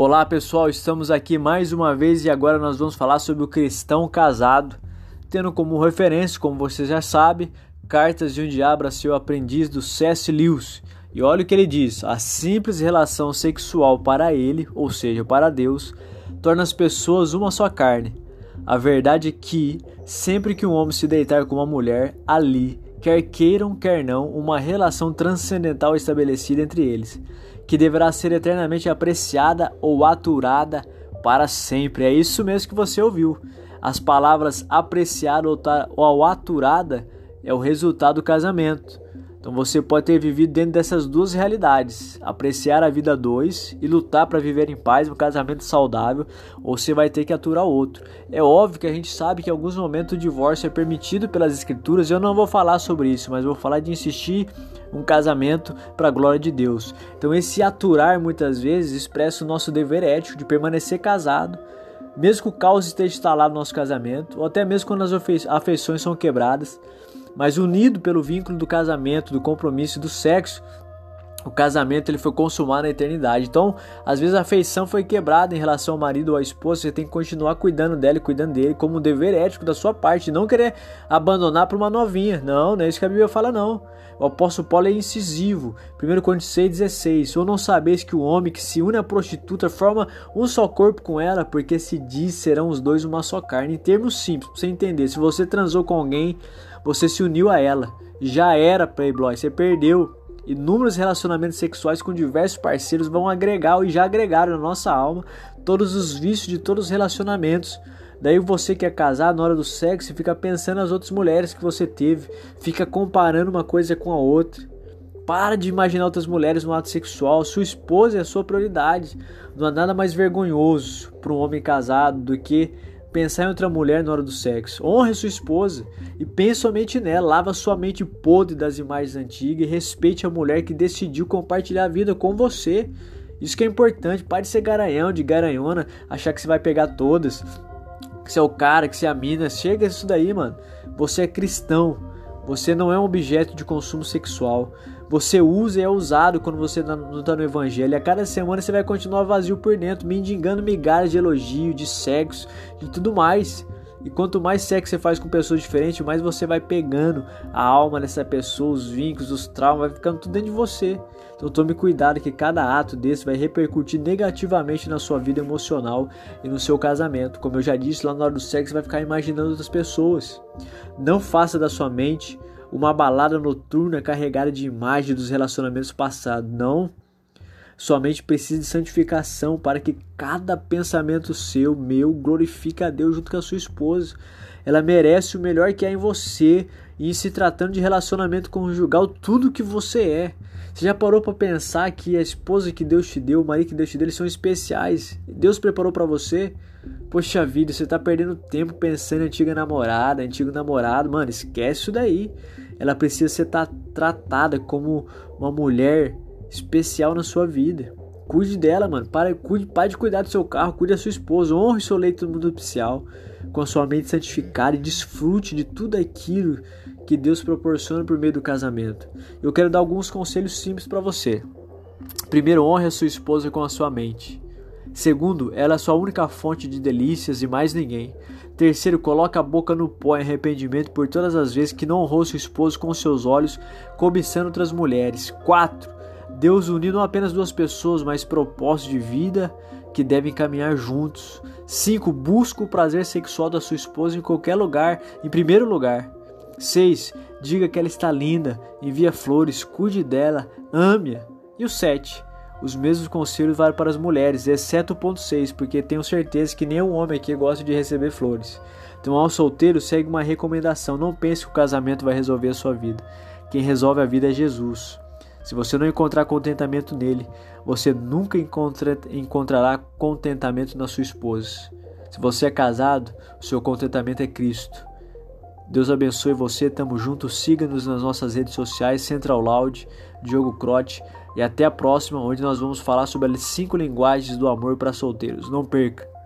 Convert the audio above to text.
Olá pessoal, estamos aqui mais uma vez e agora nós vamos falar sobre o cristão casado, tendo como referência, como você já sabe, Cartas de um Diabo a seu aprendiz do C.S. Lewis. E olha o que ele diz: a simples relação sexual para ele, ou seja, para Deus, torna as pessoas uma só carne. A verdade é que, sempre que um homem se deitar com uma mulher, ali, quer queiram, quer não, uma relação transcendental estabelecida entre eles que deverá ser eternamente apreciada ou aturada para sempre. É isso mesmo que você ouviu. As palavras apreciada ou aturada é o resultado do casamento. Então você pode ter vivido dentro dessas duas realidades: apreciar a vida dois e lutar para viver em paz, um casamento saudável, ou você vai ter que aturar outro. É óbvio que a gente sabe que em alguns momentos o divórcio é permitido pelas escrituras. Eu não vou falar sobre isso, mas vou falar de insistir um casamento para a glória de Deus. Então esse aturar muitas vezes expressa o nosso dever ético de permanecer casado mesmo que o caos esteja instalado no nosso casamento, ou até mesmo quando as afeições são quebradas, mas unido pelo vínculo do casamento, do compromisso e do sexo, o casamento ele foi consumado na eternidade. Então, às vezes a afeição foi quebrada em relação ao marido ou à esposa, você tem que continuar cuidando dela e cuidando dele como um dever ético da sua parte, não querer abandonar para uma novinha. Não, não é isso que a Bíblia fala não. O apóstolo Paulo é incisivo. 1 Coríntios 6,16. Ou não sabeis que o homem que se une à prostituta forma um só corpo com ela, porque se diz serão os dois uma só carne. Em termos simples, para você entender. Se você transou com alguém, você se uniu a ela. Já era Playboy, você perdeu. Inúmeros relacionamentos sexuais com diversos parceiros vão agregar e já agregaram na nossa alma todos os vícios de todos os relacionamentos. Daí você que é casado na hora do sexo fica pensando nas outras mulheres que você teve, fica comparando uma coisa com a outra. Para de imaginar outras mulheres no ato sexual. Sua esposa é a sua prioridade. Não há nada mais vergonhoso para um homem casado do que pensar em outra mulher na hora do sexo. Honre sua esposa e pense somente nela. Lava sua mente podre das imagens antigas e respeite a mulher que decidiu compartilhar a vida com você. Isso que é importante. Pare de ser garanhão, de garanhona, achar que você vai pegar todas. Que você é o cara, que você é a mina. Chega isso daí, mano. Você é cristão. Você não é um objeto de consumo sexual. Você usa e é usado quando você tá não está no evangelho. A cada semana você vai continuar vazio por dentro, mendigando migalhas de elogio, de sexo, de tudo mais. E quanto mais sexo você faz com pessoas diferentes, mais você vai pegando a alma dessa pessoa, os vínculos, os traumas, vai ficando tudo dentro de você. Então tome cuidado que cada ato desse vai repercutir negativamente na sua vida emocional e no seu casamento. Como eu já disse, lá na hora do sexo você vai ficar imaginando outras pessoas. Não faça da sua mente uma balada noturna carregada de imagens dos relacionamentos passados. Não. Somente precisa de santificação para que cada pensamento seu, meu, glorifique a Deus junto com a sua esposa. Ela merece o melhor que há em você e se tratando de relacionamento conjugal, tudo que você é. Você já parou para pensar que a esposa que Deus te deu, o marido que Deus te deu, eles são especiais? Deus preparou para você? Poxa vida, você tá perdendo tempo pensando em antiga namorada, antigo namorado, mano, esquece isso daí. Ela precisa ser tratada como uma mulher especial na sua vida. Cuide dela, mano. Para, cuide, pare de cuidar do seu carro, cuide da sua esposa, honre seu leito nupcial com a sua mente santificada e desfrute de tudo aquilo que Deus proporciona por meio do casamento. Eu quero dar alguns conselhos simples para você. Primeiro, honre a sua esposa com a sua mente. Segundo, ela é sua única fonte de delícias e mais ninguém. Terceiro, coloca a boca no pó em arrependimento por todas as vezes que não honrou seu esposo com seus olhos, cobiçando outras mulheres. Quatro, Deus uniu não apenas duas pessoas, mas propósitos de vida que devem caminhar juntos. 5. Busca o prazer sexual da sua esposa em qualquer lugar, em primeiro lugar. 6. Diga que ela está linda, envia flores, cuide dela, ame-a. E o 7. Os mesmos conselhos valem para as mulheres, exceto o ponto 6, porque tenho certeza que nenhum homem aqui gosta de receber flores. Então, ao solteiro, segue uma recomendação: não pense que o casamento vai resolver a sua vida. Quem resolve a vida é Jesus. Se você não encontrar contentamento nele, você nunca encontra, encontrará contentamento na sua esposa. Se você é casado, o seu contentamento é Cristo. Deus abençoe você, tamo junto. Siga-nos nas nossas redes sociais, Central Loud, Diogo Crote. E até a próxima, onde nós vamos falar sobre as cinco linguagens do amor para solteiros. Não perca!